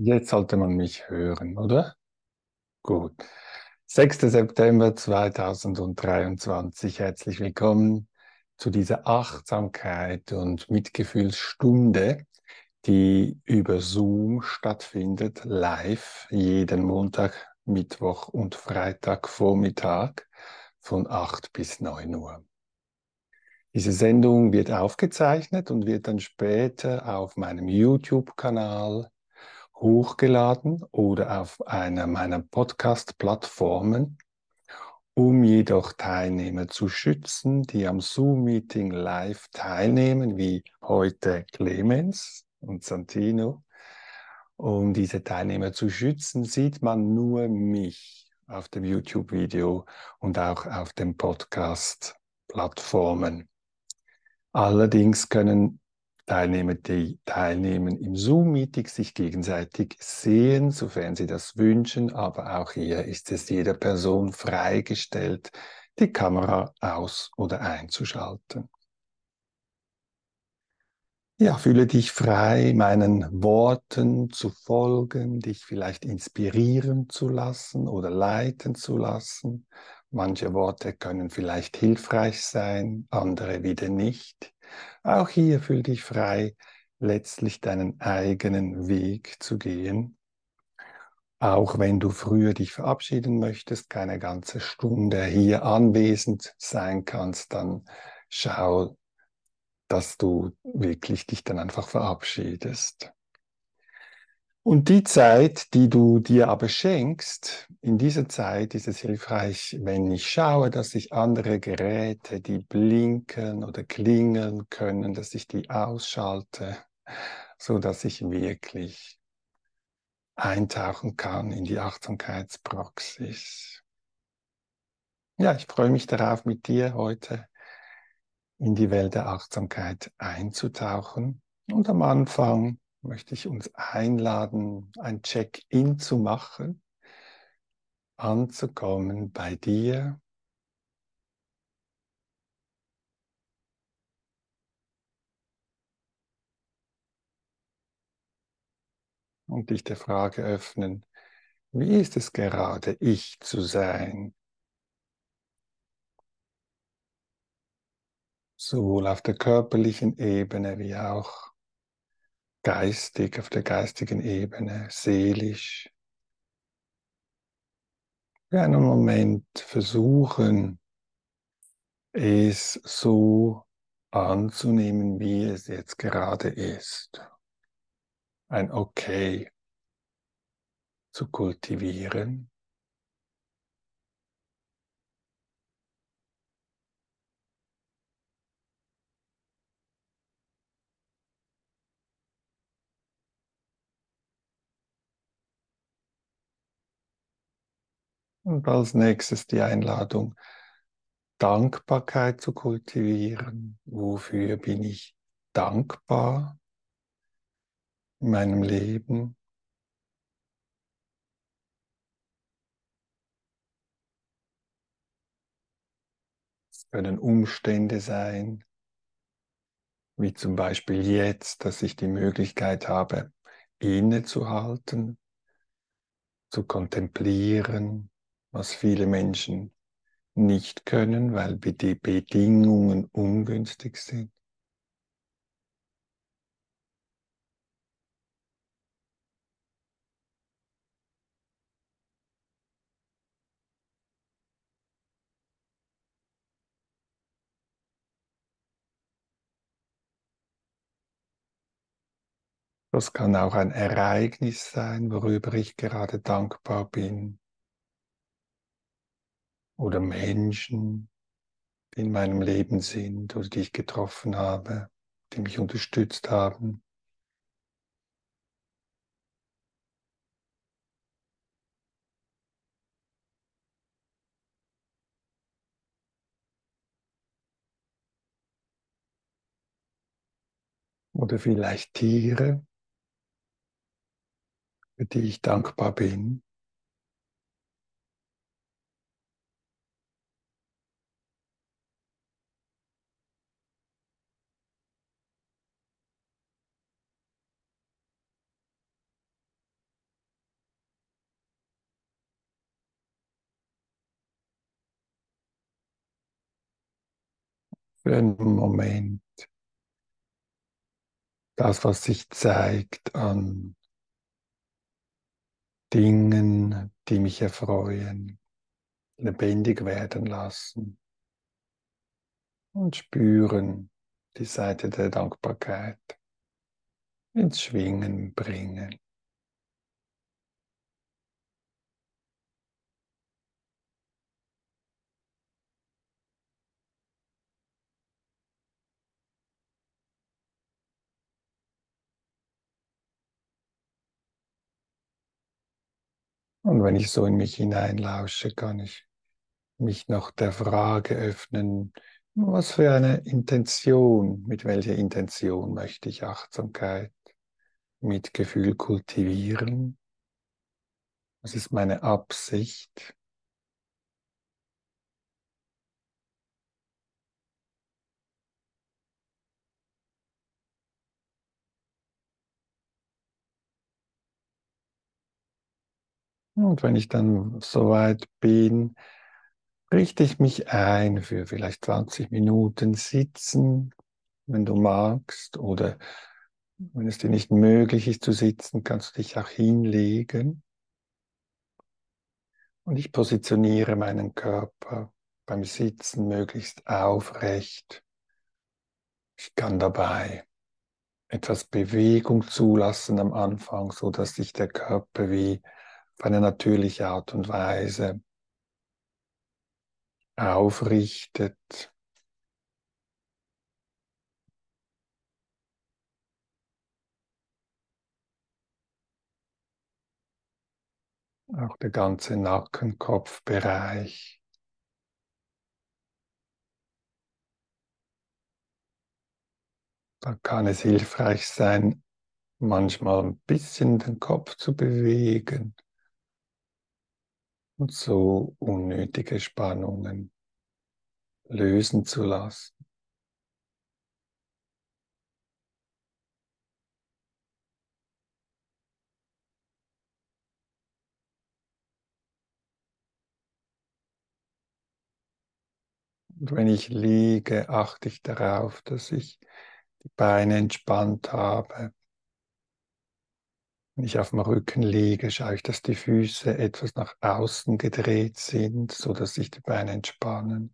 Jetzt sollte man mich hören, oder? Gut. 6. September 2023. Herzlich willkommen zu dieser Achtsamkeit und Mitgefühlsstunde, die über Zoom stattfindet, live, jeden Montag, Mittwoch und Freitag Vormittag von 8 bis 9 Uhr. Diese Sendung wird aufgezeichnet und wird dann später auf meinem YouTube-Kanal hochgeladen oder auf einer meiner Podcast-Plattformen, um jedoch Teilnehmer zu schützen, die am Zoom-Meeting live teilnehmen, wie heute Clemens und Santino. Um diese Teilnehmer zu schützen, sieht man nur mich auf dem YouTube-Video und auch auf den Podcast-Plattformen. Allerdings können Teilnehmer, die teilnehmen im Zoom-Meeting, sich gegenseitig sehen, sofern sie das wünschen. Aber auch hier ist es jeder Person freigestellt, die Kamera aus- oder einzuschalten. Ja, fühle dich frei, meinen Worten zu folgen, dich vielleicht inspirieren zu lassen oder leiten zu lassen. Manche Worte können vielleicht hilfreich sein, andere wieder nicht. Auch hier fühl dich frei, letztlich deinen eigenen Weg zu gehen. Auch wenn du früher dich verabschieden möchtest, keine ganze Stunde hier anwesend sein kannst, dann schau, dass du wirklich dich dann einfach verabschiedest. Und die Zeit, die du dir aber schenkst, in dieser Zeit ist es hilfreich, wenn ich schaue, dass ich andere Geräte, die blinken oder klingeln können, dass ich die ausschalte, so dass ich wirklich eintauchen kann in die Achtsamkeitspraxis. Ja, ich freue mich darauf, mit dir heute in die Welt der Achtsamkeit einzutauchen. Und am Anfang möchte ich uns einladen, ein Check-in zu machen, anzukommen bei dir. Und dich der Frage öffnen, wie ist es gerade, ich zu sein? Sowohl auf der körperlichen Ebene wie auch geistig, auf der geistigen Ebene, seelisch. Für einen Moment versuchen, es so anzunehmen, wie es jetzt gerade ist. Ein Okay zu kultivieren. Und als nächstes die Einladung, Dankbarkeit zu kultivieren. Wofür bin ich dankbar in meinem Leben? Es können Umstände sein, wie zum Beispiel jetzt, dass ich die Möglichkeit habe, innezuhalten, zu kontemplieren, was viele Menschen nicht können, weil die Bedingungen ungünstig sind. Das kann auch ein Ereignis sein, worüber ich gerade dankbar bin oder Menschen, die in meinem Leben sind oder die ich getroffen habe, die mich unterstützt haben. Oder vielleicht Tiere, für die ich dankbar bin. Für einen Moment das, was sich zeigt an Dingen, die mich erfreuen, lebendig werden lassen und spüren die Seite der Dankbarkeit ins Schwingen bringen. Und wenn ich so in mich hineinlausche, kann ich mich noch der Frage öffnen, was für eine Intention, mit welcher Intention möchte ich Achtsamkeit, Mitgefühl kultivieren? Was ist meine Absicht? Und wenn ich dann soweit bin, richte ich mich ein für vielleicht 20 Minuten sitzen, wenn du magst, oder wenn es dir nicht möglich ist zu sitzen, kannst du dich auch hinlegen. Und ich positioniere meinen Körper beim Sitzen möglichst aufrecht. Ich kann dabei etwas Bewegung zulassen am Anfang, so dass sich der Körper wie auf eine natürliche Art und Weise aufrichtet. Auch der ganze Nackenkopfbereich. Da kann es hilfreich sein, manchmal ein bisschen den Kopf zu bewegen und so unnötige Spannungen lösen zu lassen. Und wenn ich liege, achte ich darauf, dass ich die Beine entspannt habe. Wenn ich auf dem Rücken liege, schaue ich, dass die Füße etwas nach außen gedreht sind, so dass sich die Beine entspannen.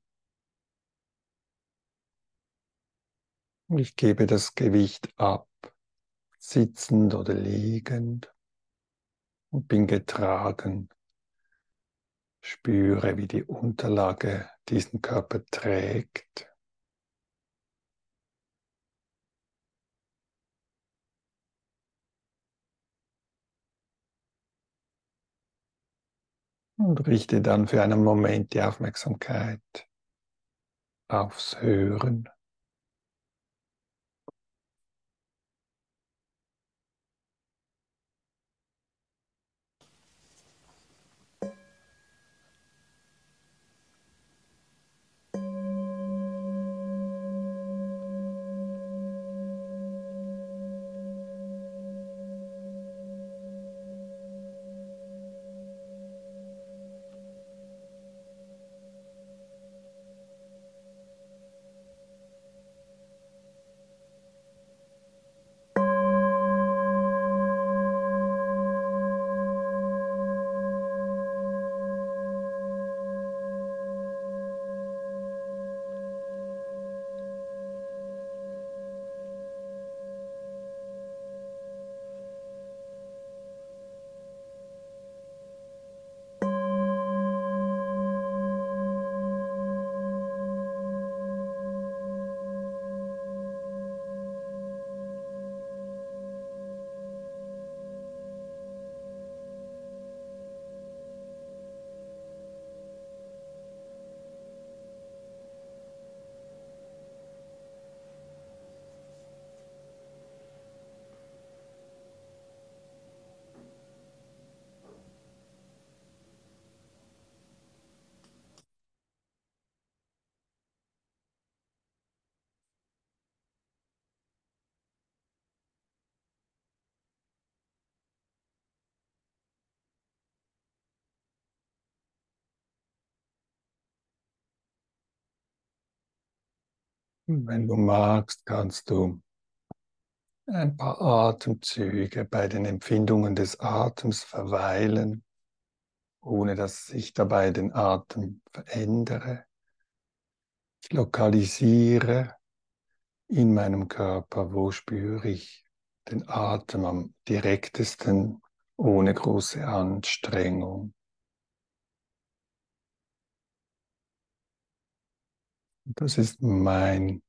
Und ich gebe das Gewicht ab, sitzend oder liegend, und bin getragen. Spüre, wie die Unterlage diesen Körper trägt. Und richte dann für einen Moment die Aufmerksamkeit aufs Hören. Wenn du magst, kannst du ein paar Atemzüge bei den Empfindungen des Atems verweilen, ohne dass ich dabei den Atem verändere. Ich lokalisiere in meinem Körper, wo spüre ich den Atem am direktesten, ohne große Anstrengung. Das ist mein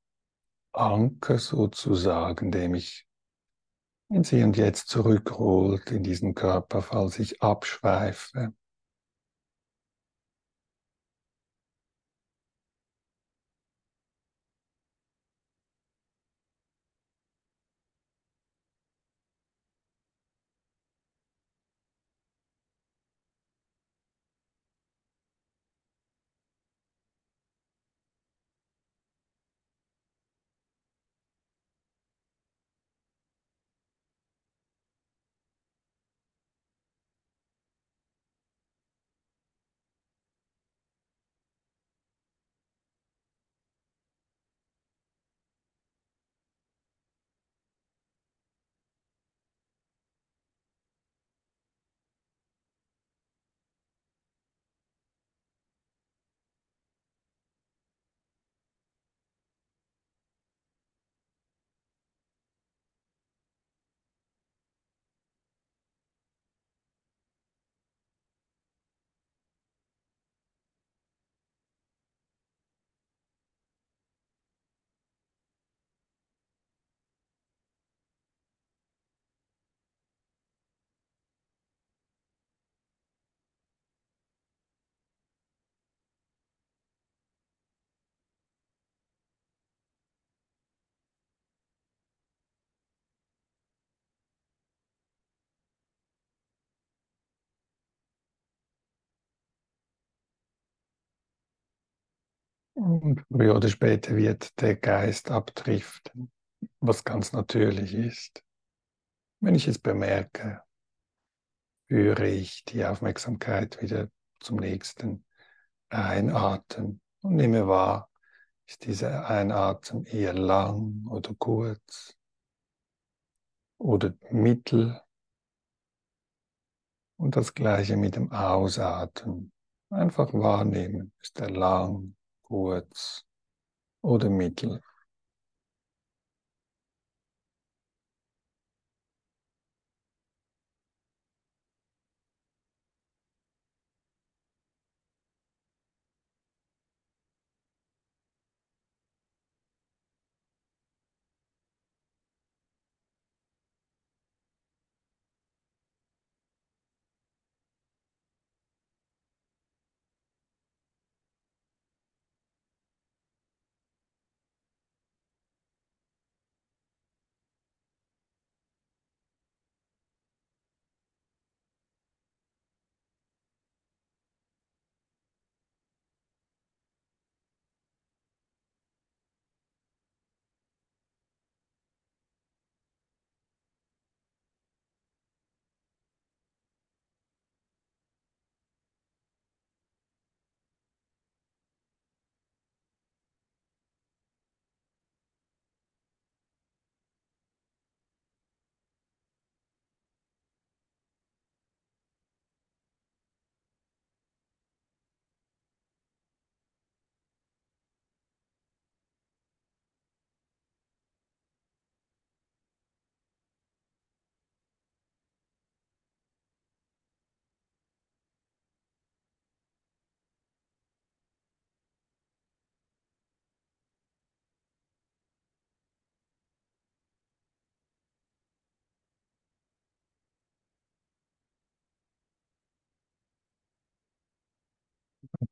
Anker sozusagen, der mich ins Hier und Jetzt zurückholt in diesen Körper, falls ich abschweife. Und früher oder später wird der Geist abdriften, was ganz natürlich ist. Wenn ich es bemerke, führe ich die Aufmerksamkeit wieder zum nächsten Einatmen und nehme wahr, ist dieser Einatmen eher lang oder kurz oder mittel und das gleiche mit dem Ausatmen. Einfach wahrnehmen, ist er lang kurz oder mittel.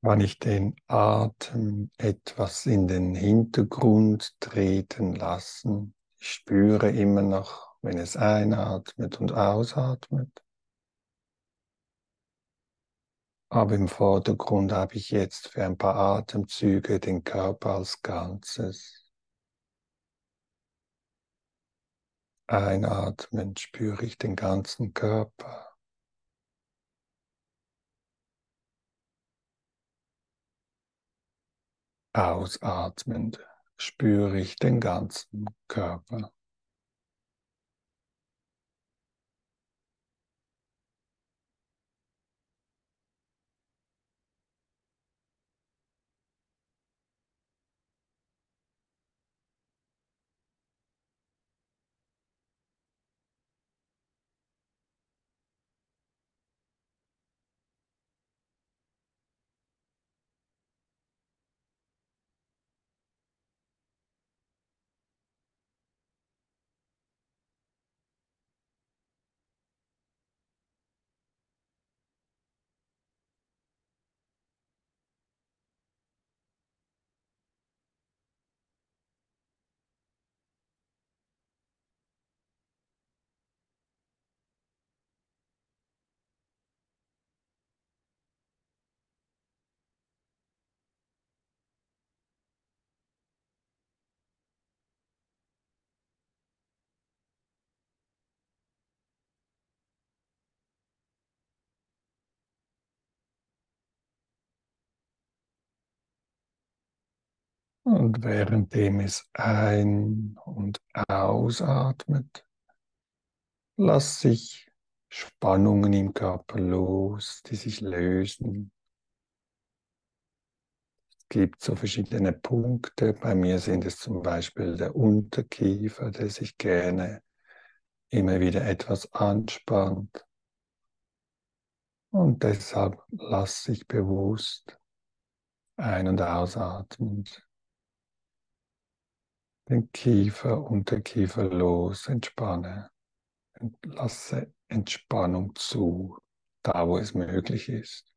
Kann ich den Atem etwas in den Hintergrund treten lassen? Ich spüre immer noch, wenn es einatmet und ausatmet. Aber im Vordergrund habe ich jetzt für ein paar Atemzüge den Körper als Ganzes. Einatmen spüre ich den ganzen Körper. Ausatmend spüre ich den ganzen Körper. Und währenddem es ein- und ausatmet, lass sich Spannungen im Körper los, die sich lösen. Es gibt so verschiedene Punkte. Bei mir sind es zum Beispiel der Unterkiefer, der sich gerne immer wieder etwas anspannt. Und deshalb lass dich bewusst ein- und ausatmen den Kiefer, Unterkiefer los, entspanne lasse Entspannung zu, da wo es möglich ist.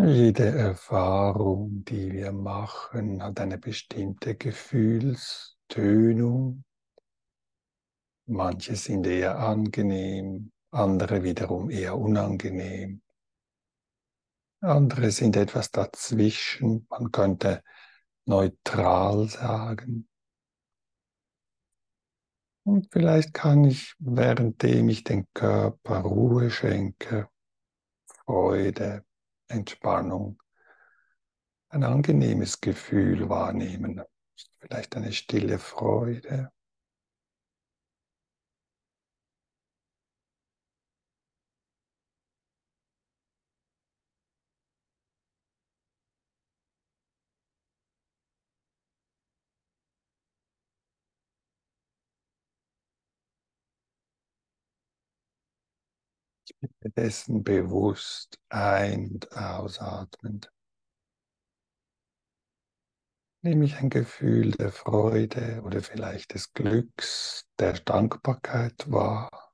Jede Erfahrung, die wir machen, hat eine bestimmte Gefühlstönung. Manche sind eher angenehm, andere wiederum eher unangenehm. Andere sind etwas dazwischen, man könnte neutral sagen. Und vielleicht kann ich, währenddem ich den Körper Ruhe schenke, Freude, Entspannung, ein angenehmes Gefühl wahrnehmen, vielleicht eine stille Freude. Dessen bewusst ein- und ausatmend. Nehme ich ein Gefühl der Freude oder vielleicht des Glücks, der Dankbarkeit wahr.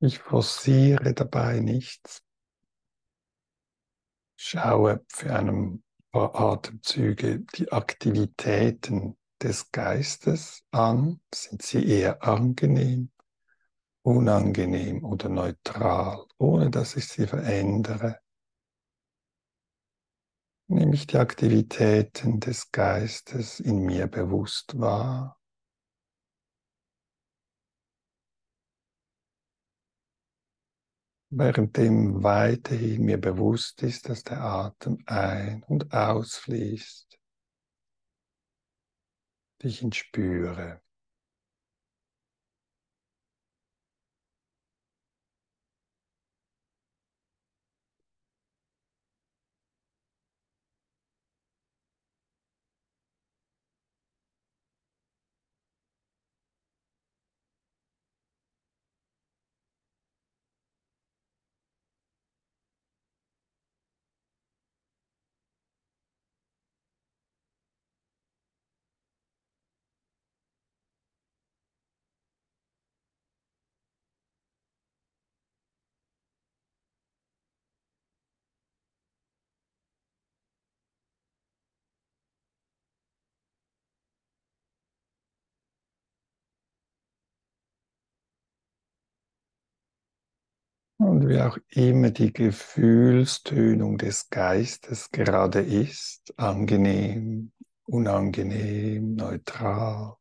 Ich forciere dabei nichts. Schaue für ein paar Atemzüge die Aktivitäten des Geistes an. Sind sie eher angenehm, unangenehm oder neutral, ohne dass ich sie verändere? Nehme ich die Aktivitäten des Geistes in mir bewusst wahr? Währenddem weiterhin mir bewusst ist, dass der Atem ein- und ausfließt, ich ihn spüre. Und wie auch immer die Gefühlstönung des Geistes gerade ist, angenehm, unangenehm, neutral,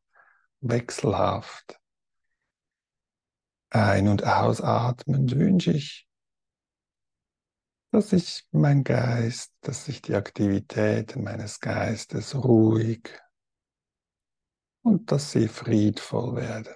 wechselhaft, ein- und ausatmend wünsche ich, dass ich mein Geist, dass sich die Aktivitäten meines Geistes ruhig und dass sie friedvoll werden.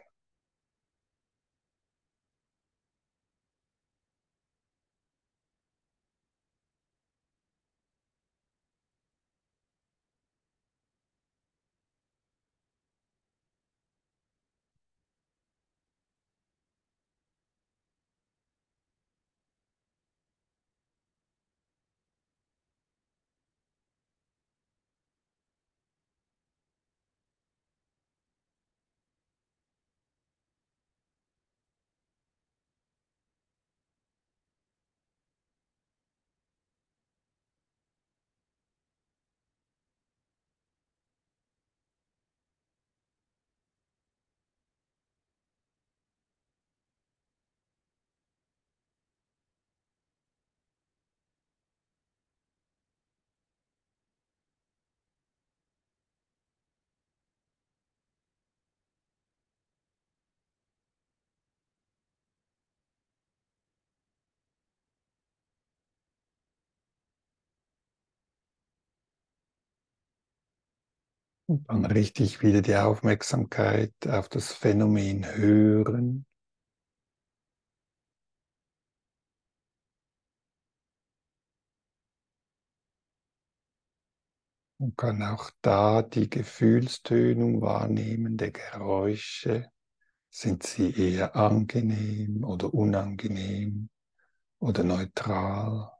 Und dann richte ich wieder die Aufmerksamkeit auf das Phänomen Hören. Und kann auch da die Gefühlstönung wahrnehmen der Geräusche. Sind sie eher angenehm oder unangenehm oder neutral?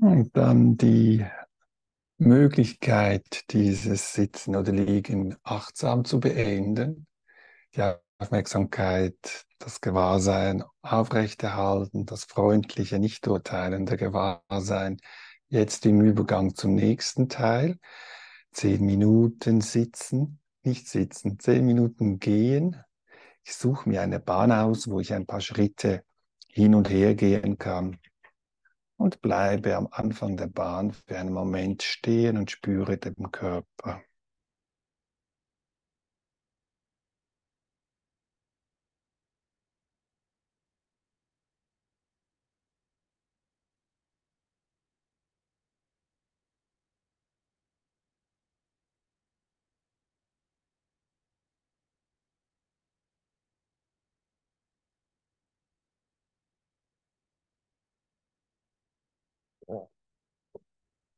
Und dann die Möglichkeit, dieses Sitzen oder Liegen achtsam zu beenden, die Aufmerksamkeit, das Gewahrsein aufrechterhalten, das freundliche, nicht urteilende Gewahrsein, jetzt im Übergang zum nächsten Teil. Zehn Minuten sitzen, nicht sitzen, zehn Minuten gehen. Ich suche mir eine Bahn aus, wo ich ein paar Schritte hin und her gehen kann und bleibe am Anfang der Bahn für einen Moment stehen und spüre den Körper.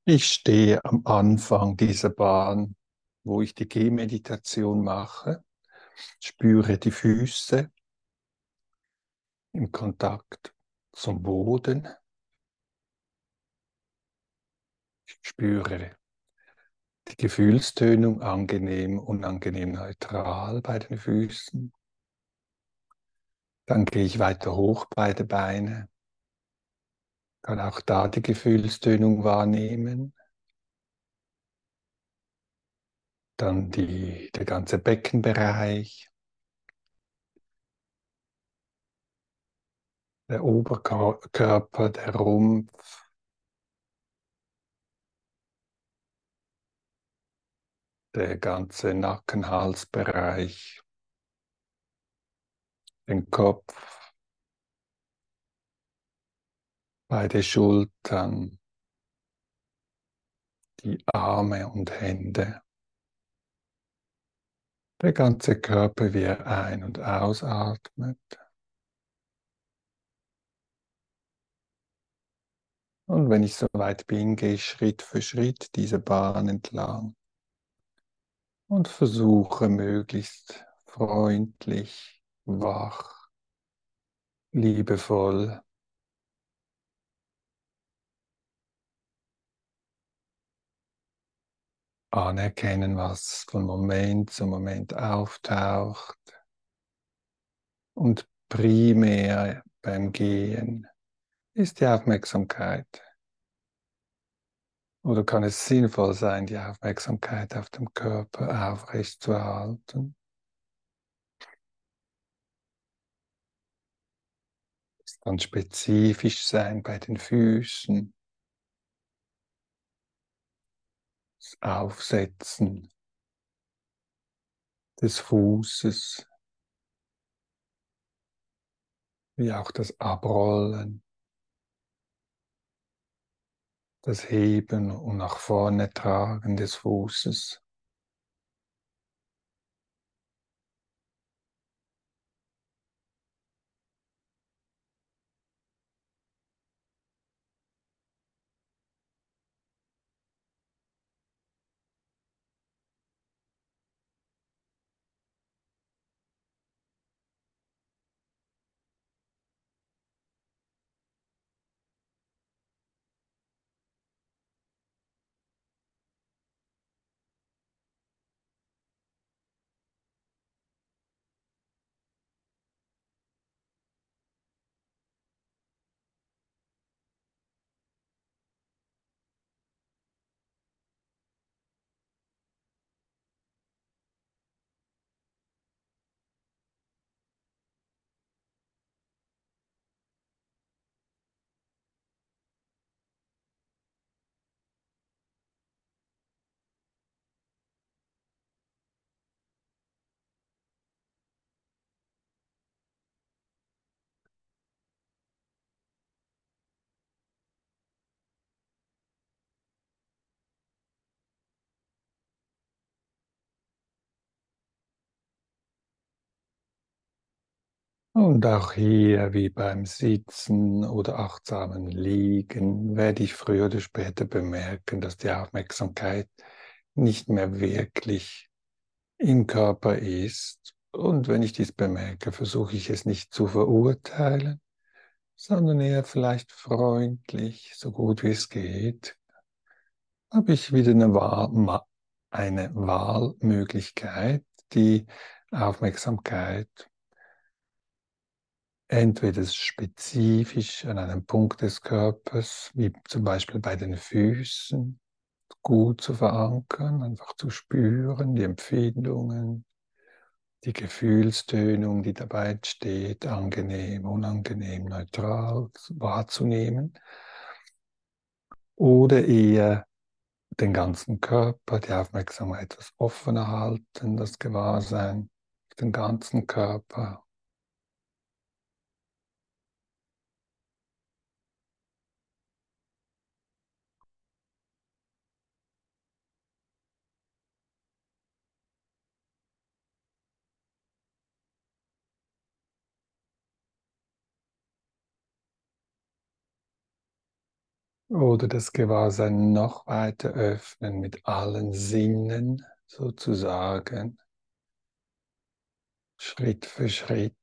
Ich stehe am Anfang dieser Bahn, wo ich die Gehmeditation mache, spüre die Füße im Kontakt zum Boden. Ich spüre die Gefühlstönung angenehm, unangenehm, neutral bei den Füßen. Dann gehe ich weiter hoch beide Beine. Kann auch da die Gefühlstönung wahrnehmen. Dann die, der ganze Beckenbereich. Der Oberkörper, der Rumpf. Der ganze Nacken-Halsbereich. Den Kopf. Beide Schultern. Die Arme und Hände. Der ganze Körper, wie er ein- und ausatmet. Und wenn ich soweit bin, gehe ich Schritt für Schritt diese Bahn entlang und versuche möglichst freundlich, wach, liebevoll anerkennen, was von Moment zu Moment auftaucht und primär beim Gehen ist die Aufmerksamkeit. Oder kann es sinnvoll sein, die Aufmerksamkeit auf dem Körper aufrecht zu erhalten? Es kann spezifisch sein bei den Füßen. Das Aufsetzen des Fußes, wie auch das Abrollen, das Heben und nach vorne tragen des Fußes. Und auch hier, wie beim Sitzen oder achtsamen Liegen, werde ich früher oder später bemerken, dass die Aufmerksamkeit nicht mehr wirklich im Körper ist. Und wenn ich dies bemerke, versuche ich es nicht zu verurteilen, sondern eher vielleicht freundlich, so gut wie es geht, habe ich wieder eine, Wahl, eine Wahlmöglichkeit, die Aufmerksamkeit entweder spezifisch an einem Punkt des Körpers, wie zum Beispiel bei den Füßen, gut zu verankern, einfach zu spüren, die Empfindungen, die Gefühlstönung, die dabei entsteht, angenehm, unangenehm, neutral wahrzunehmen. Oder eher den ganzen Körper, die Aufmerksamkeit etwas offener halten, das Gewahrsein, den ganzen Körper Oder das Gewahrsein noch weiter öffnen mit allen Sinnen sozusagen. Schritt für Schritt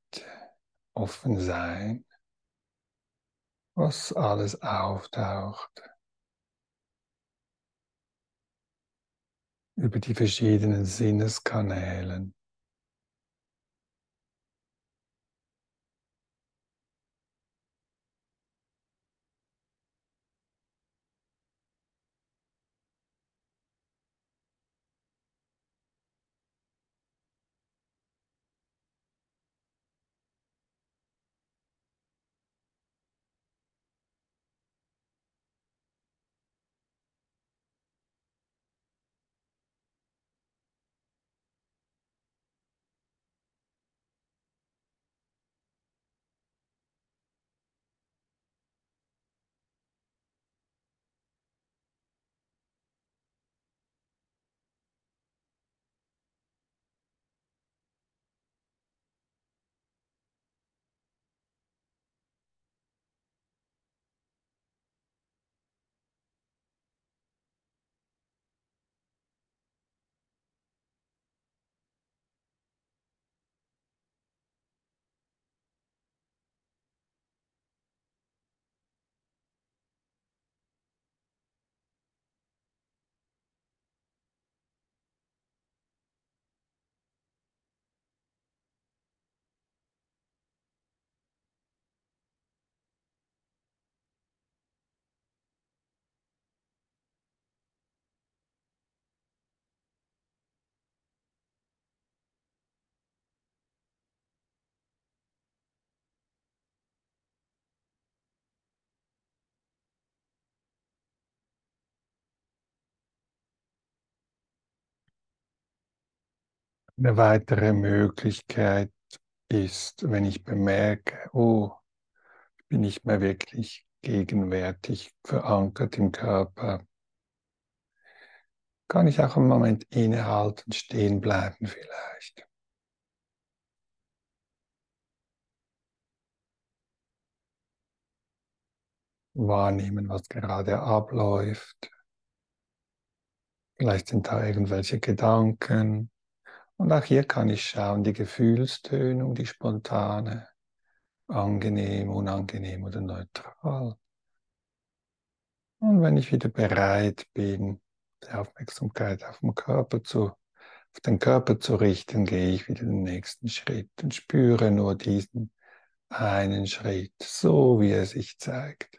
offen sein, was alles auftaucht. Über die verschiedenen Sinneskanälen. Eine weitere Möglichkeit ist, wenn ich bemerke, oh, ich bin nicht mehr wirklich gegenwärtig verankert im Körper, kann ich auch einen Moment innehalten, stehen bleiben vielleicht. Wahrnehmen, was gerade abläuft. Vielleicht sind da irgendwelche Gedanken, und auch hier kann ich schauen, die Gefühlstönung, die spontane, angenehm, unangenehm oder neutral. Und wenn ich wieder bereit bin, die Aufmerksamkeit auf den Körper zu, auf den Körper zu richten, gehe ich wieder den nächsten Schritt und spüre nur diesen einen Schritt, so wie er sich zeigt.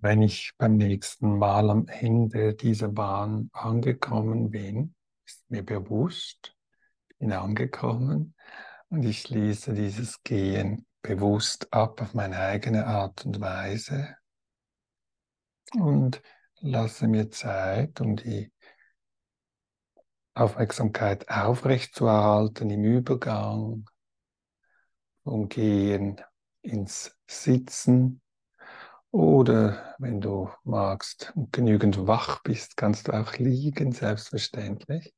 Wenn ich beim nächsten Mal am Ende dieser Bahn angekommen bin, ist mir bewusst, ich bin angekommen und ich schließe dieses Gehen bewusst ab auf meine eigene Art und Weise und lasse mir Zeit, um die Aufmerksamkeit aufrechtzuerhalten im Übergang vom Gehen ins Sitzen oder wenn du magst und genügend wach bist, kannst du auch liegen, selbstverständlich.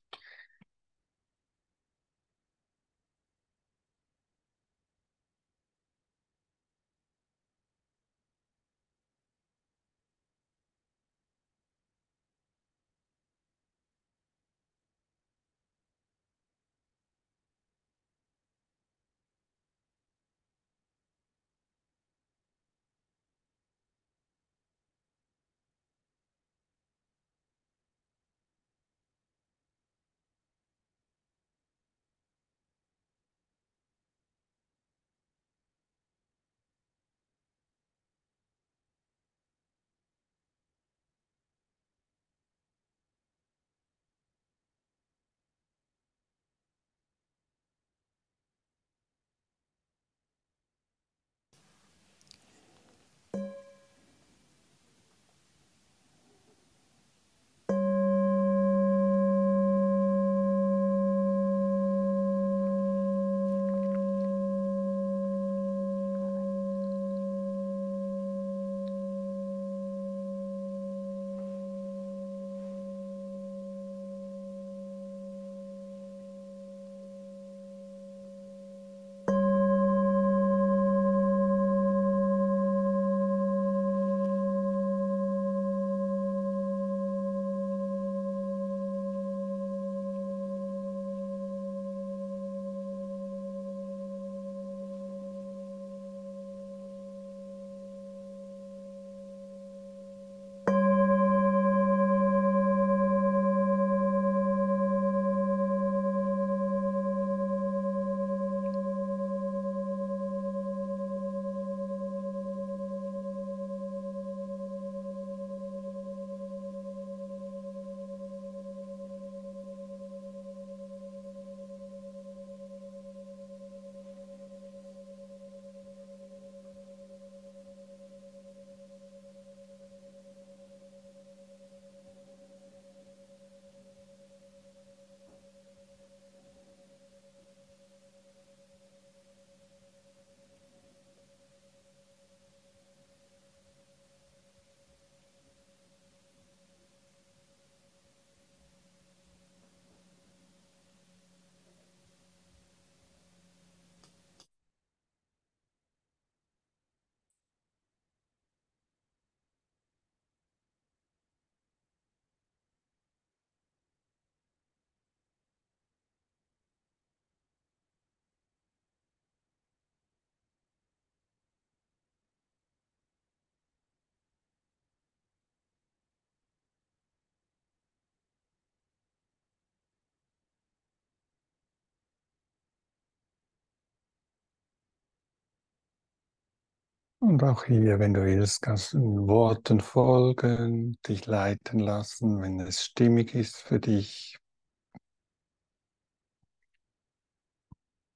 Und auch hier, wenn du willst, kannst du den Worten folgen, dich leiten lassen, wenn es stimmig ist für dich.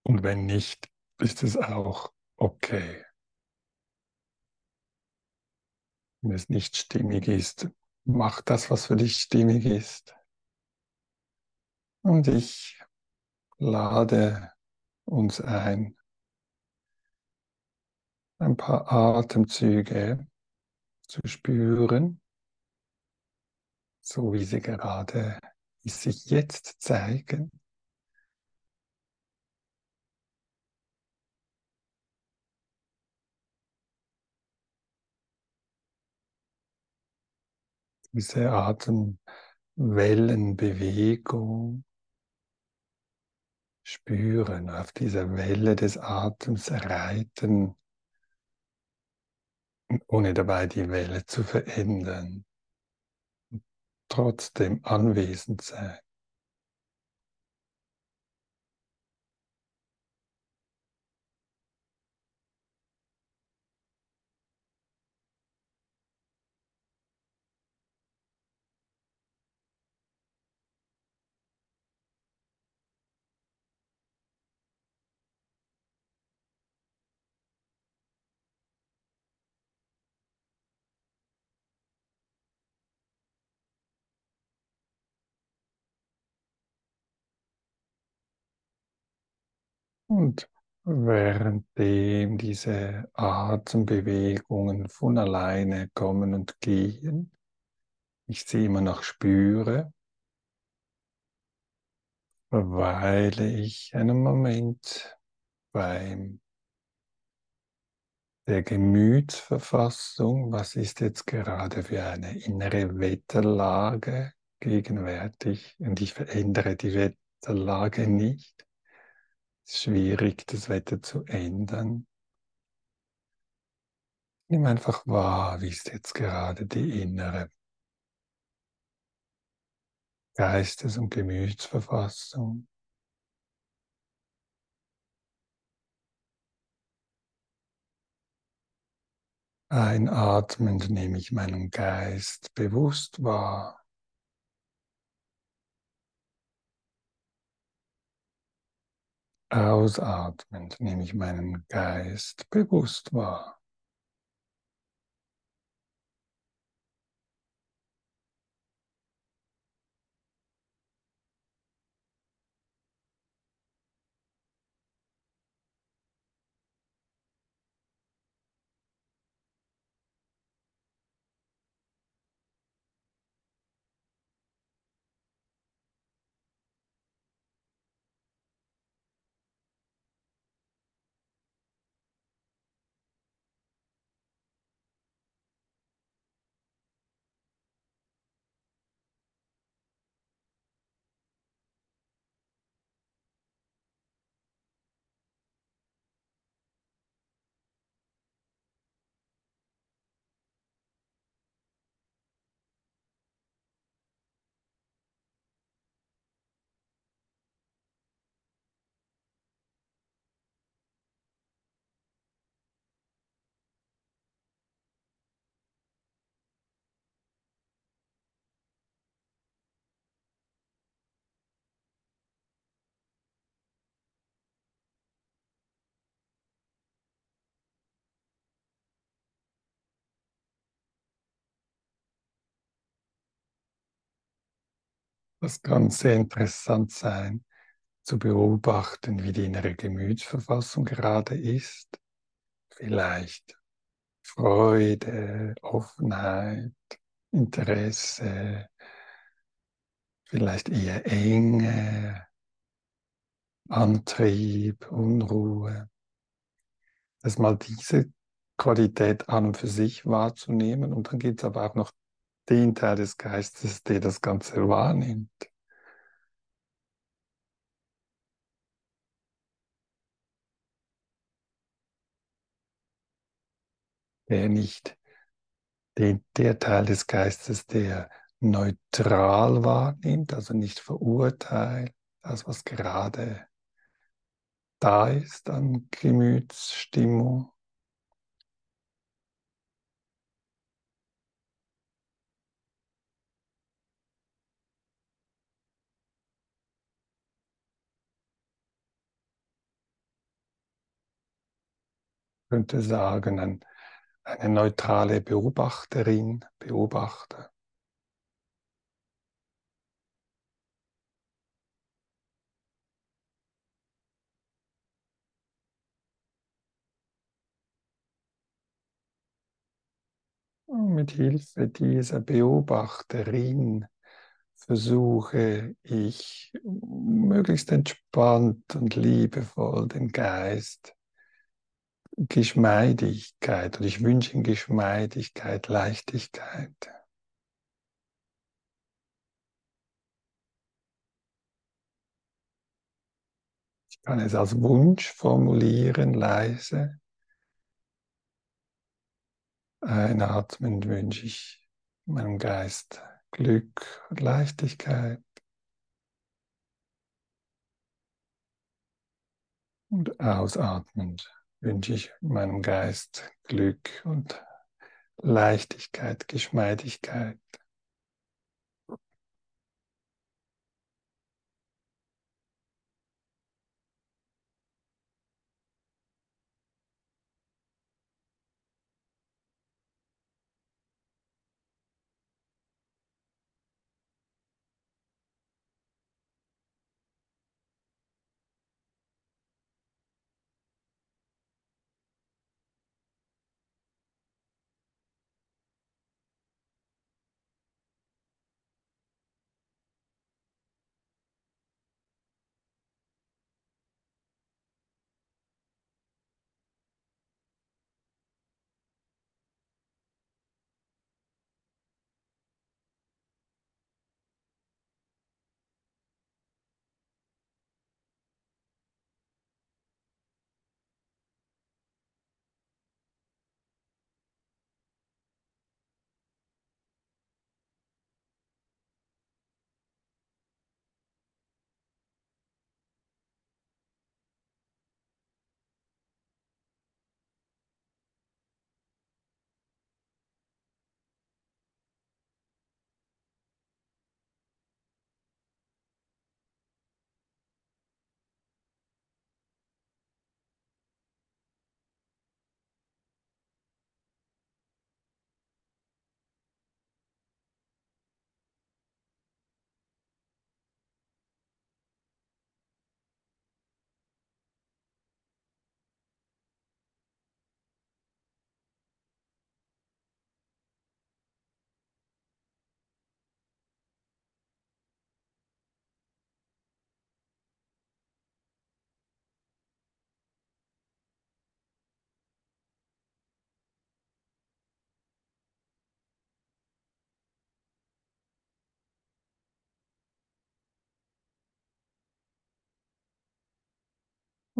Und wenn nicht, ist es auch okay. Wenn es nicht stimmig ist, mach das, was für dich stimmig ist. Und ich lade uns ein, ein paar Atemzüge zu spüren, so wie sie gerade sich jetzt zeigen. Diese Atemwellenbewegung spüren, auf dieser Welle des Atems reiten, ohne dabei die Welle zu verändern. Trotzdem anwesend sein. Und währenddem diese Atembewegungen von alleine kommen und gehen, ich sie immer noch spüre, verweile ich einen Moment beim der Gemütsverfassung, was ist jetzt gerade für eine innere Wetterlage gegenwärtig und ich verändere die Wetterlage nicht. Es ist schwierig, das Wetter zu ändern. Nimm einfach wahr, wie ist jetzt gerade die innere Geistes- und Gemütsverfassung. Einatmend nehme ich meinen Geist bewusst wahr. Ausatmend nehme ich meinen Geist bewusst wahr. Das kann sehr interessant sein, zu beobachten, wie die innere Gemütsverfassung gerade ist. Vielleicht Freude, Offenheit, Interesse, vielleicht eher Enge, Antrieb, Unruhe. Erstmal diese Qualität an und für sich wahrzunehmen und dann gibt es aber auch noch den Teil des Geistes, der das Ganze wahrnimmt. Der nicht, den, der Teil des Geistes, der neutral wahrnimmt, also nicht verurteilt, das, was gerade da ist an Gemütsstimmung, könnte sagen, ein, eine neutrale Beobachterin, Beobachter. Mit Hilfe dieser Beobachterin versuche ich möglichst entspannt und liebevoll den Geist Geschmeidigkeit und ich wünsche ihm Geschmeidigkeit, Leichtigkeit. Ich kann es als Wunsch formulieren, leise. Einatmen wünsche ich meinem Geist Glück und Leichtigkeit. Und ausatmend wünsche ich meinem Geist Glück und Leichtigkeit, Geschmeidigkeit.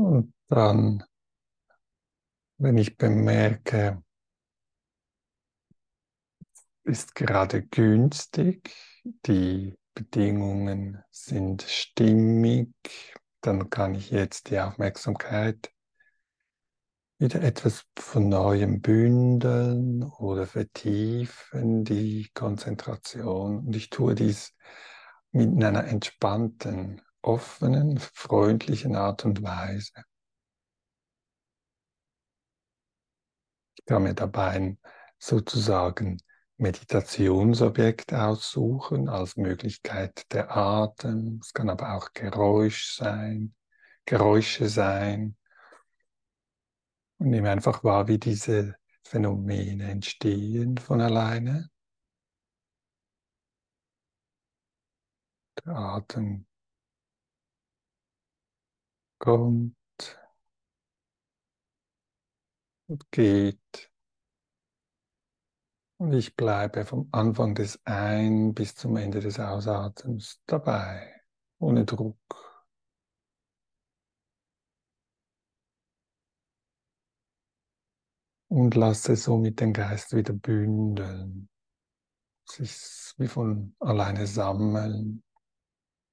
Und dann, wenn ich bemerke, ist gerade günstig, die Bedingungen sind stimmig, dann kann ich jetzt die Aufmerksamkeit wieder etwas von neuem bündeln oder vertiefen die Konzentration. Und ich tue dies mit einer entspannten, offenen, freundlichen Art und Weise. Ich kann mir dabei ein sozusagen Meditationsobjekt aussuchen als Möglichkeit der Atem. Es kann aber auch Geräusch sein, Geräusche sein. Und nehme einfach wahr, wie diese Phänomene entstehen von alleine. Der Atem kommt und geht. Und ich bleibe vom Anfang des Ein- bis zum Ende des Ausatems dabei, ohne Druck. Und lasse somit den Geist wieder bündeln, sich wie von alleine sammeln,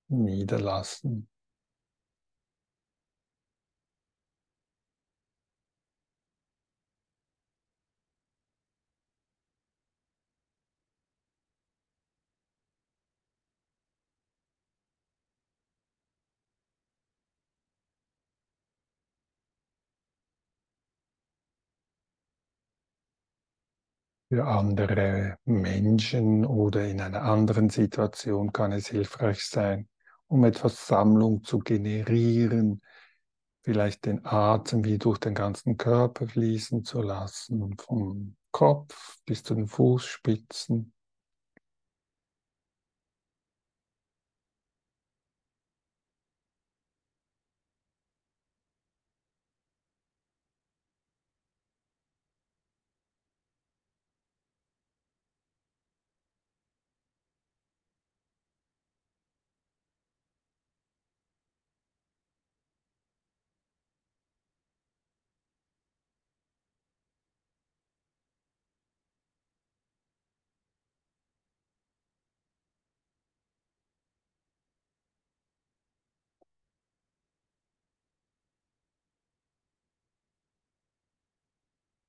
niederlassen. Für andere Menschen oder in einer anderen Situation kann es hilfreich sein, um etwas Sammlung zu generieren, vielleicht den Atem wie durch den ganzen Körper fließen zu lassen, vom Kopf bis zu den Fußspitzen.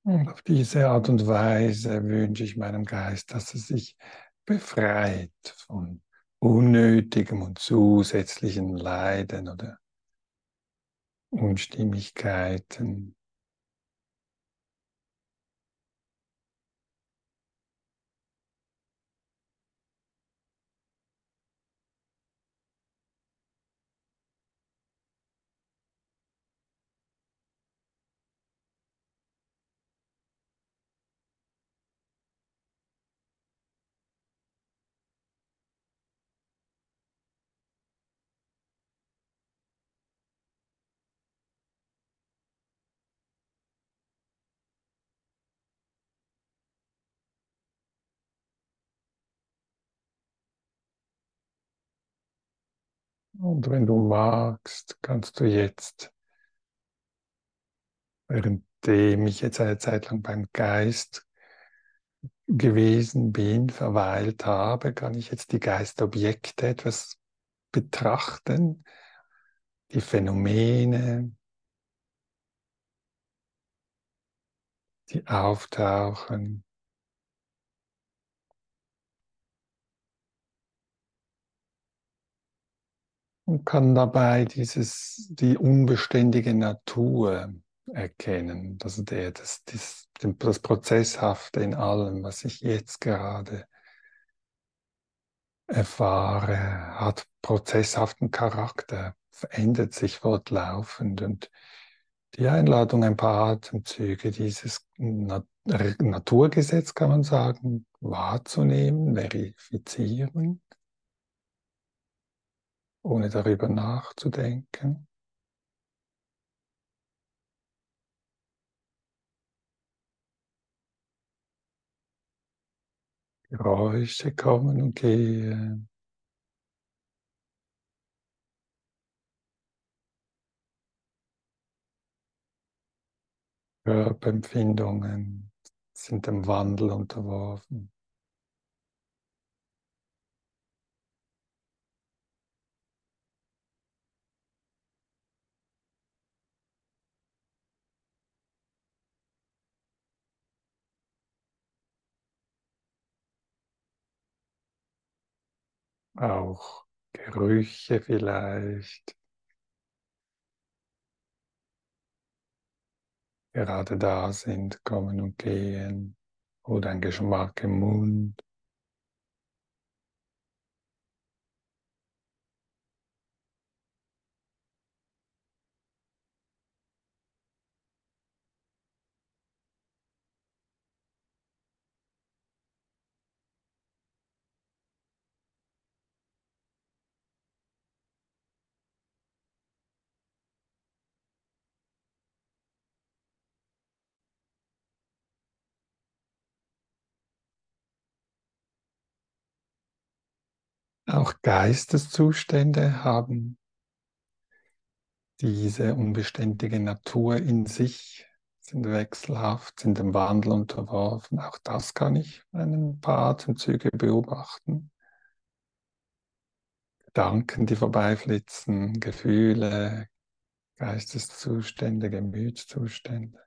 Und auf diese Art und Weise wünsche ich meinem Geist, dass er sich befreit von unnötigem und zusätzlichen Leiden oder Unstimmigkeiten. Und wenn du magst, kannst du jetzt, währenddem ich jetzt eine Zeit lang beim Geist gewesen bin, verweilt habe, kann ich jetzt die Geistobjekte etwas betrachten, die Phänomene, die auftauchen. Und kann dabei dieses, die unbeständige Natur erkennen, also der, das, das, das Prozesshafte in allem, was ich jetzt gerade erfahre, hat prozesshaften Charakter, verändert sich fortlaufend und die Einladung, ein paar Atemzüge dieses Naturgesetz, kann man sagen, wahrzunehmen, verifizieren, ohne darüber nachzudenken. Geräusche kommen und gehen. Körperempfindungen sind dem Wandel unterworfen. Auch Gerüche vielleicht. gerade da sind, kommen und gehen oder ein Geschmack im Mund. Auch Geisteszustände haben diese unbeständige Natur in sich, sind wechselhaft, sind dem Wandel unterworfen. Auch das kann ich ein paar Atemzüge beobachten. Gedanken, die vorbeiflitzen, Gefühle, Geisteszustände, Gemütszustände.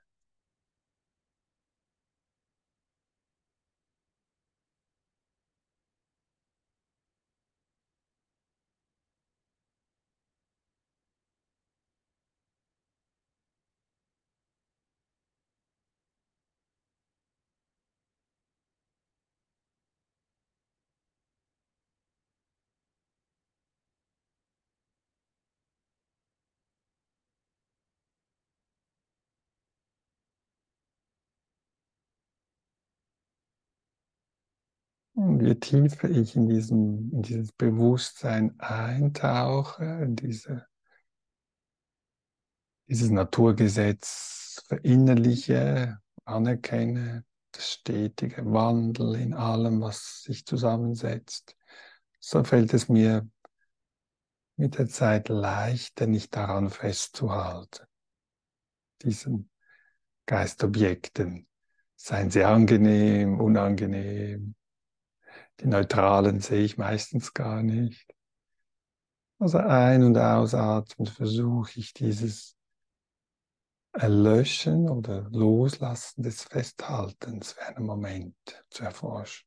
Und je tiefer ich in, diesem, in dieses Bewusstsein eintauche, in diese, dieses Naturgesetz verinnerliche, anerkenne, das stetige Wandel in allem, was sich zusammensetzt, so fällt es mir mit der Zeit leichter, nicht daran festzuhalten, diesen Geistobjekten. Seien sie angenehm, unangenehm. Die neutralen sehe ich meistens gar nicht. Also ein- und ausatmen versuche ich dieses Erlöschen oder Loslassen des Festhaltens für einen Moment zu erforschen.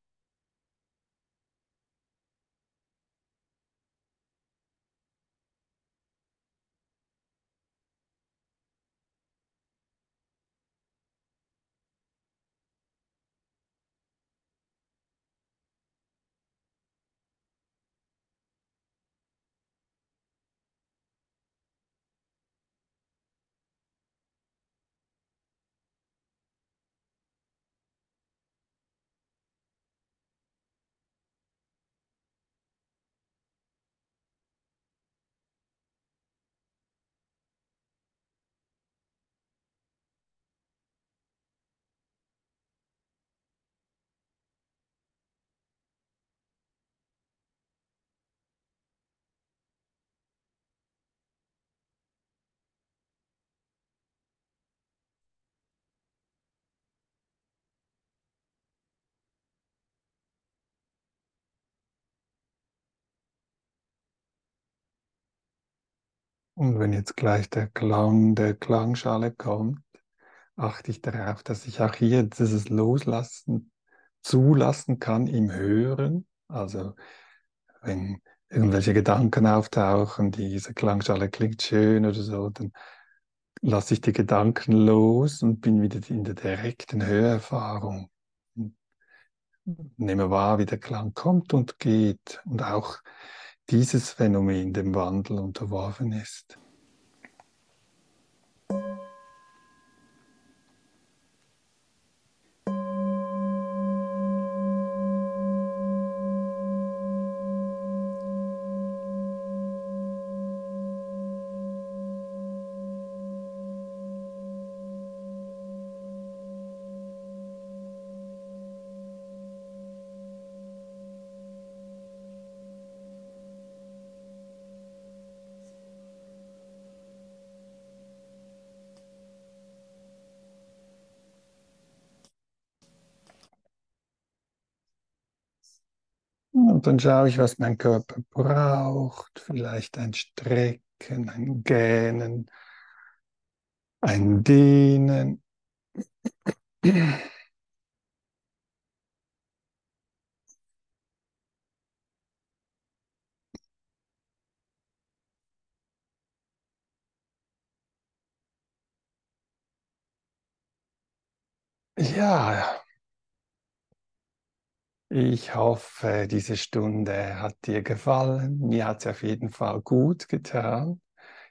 Und wenn jetzt gleich der Klang der Klangschale kommt, achte ich darauf, dass ich auch hier dieses Loslassen zulassen kann im Hören. Also wenn irgendwelche Gedanken auftauchen, diese Klangschale klingt schön oder so, dann lasse ich die Gedanken los und bin wieder in der direkten Hörerfahrung. Nehme wahr, wie der Klang kommt und geht und auch dieses Phänomen dem Wandel unterworfen ist. Und dann schaue ich, was mein Körper braucht. Vielleicht ein Strecken, ein Gähnen, ein Dehnen. Ja, ich hoffe, diese Stunde hat dir gefallen. Mir hat sie auf jeden Fall gut getan.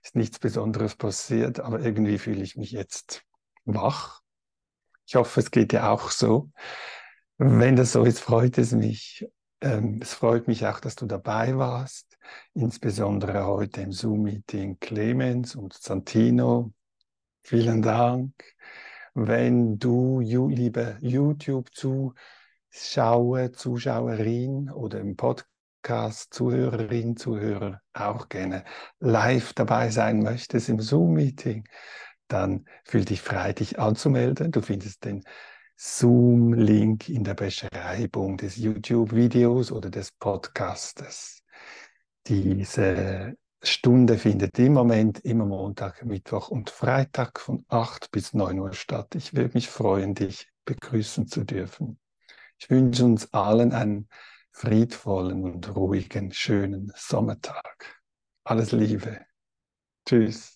Ist nichts Besonderes passiert, aber irgendwie fühle ich mich jetzt wach. Ich hoffe, es geht dir auch so. Wenn das so ist, freut es mich. Ähm, es freut mich auch, dass du dabei warst, insbesondere heute im Zoom-Meeting Clemens und Santino. Vielen Dank. Wenn du, liebe YouTube, zu Schauer, Zuschauerin oder im Podcast Zuhörerin, Zuhörer auch gerne live dabei sein möchtest im Zoom-Meeting, dann fühl dich frei, dich anzumelden. Du findest den Zoom-Link in der Beschreibung des YouTube-Videos oder des Podcastes. Diese Stunde findet im Moment immer Montag, Mittwoch und Freitag von 8 bis 9 Uhr statt. Ich würde mich freuen, dich begrüßen zu dürfen. Ich wünsche uns allen einen friedvollen und ruhigen, schönen Sommertag. Alles Liebe. Tschüss.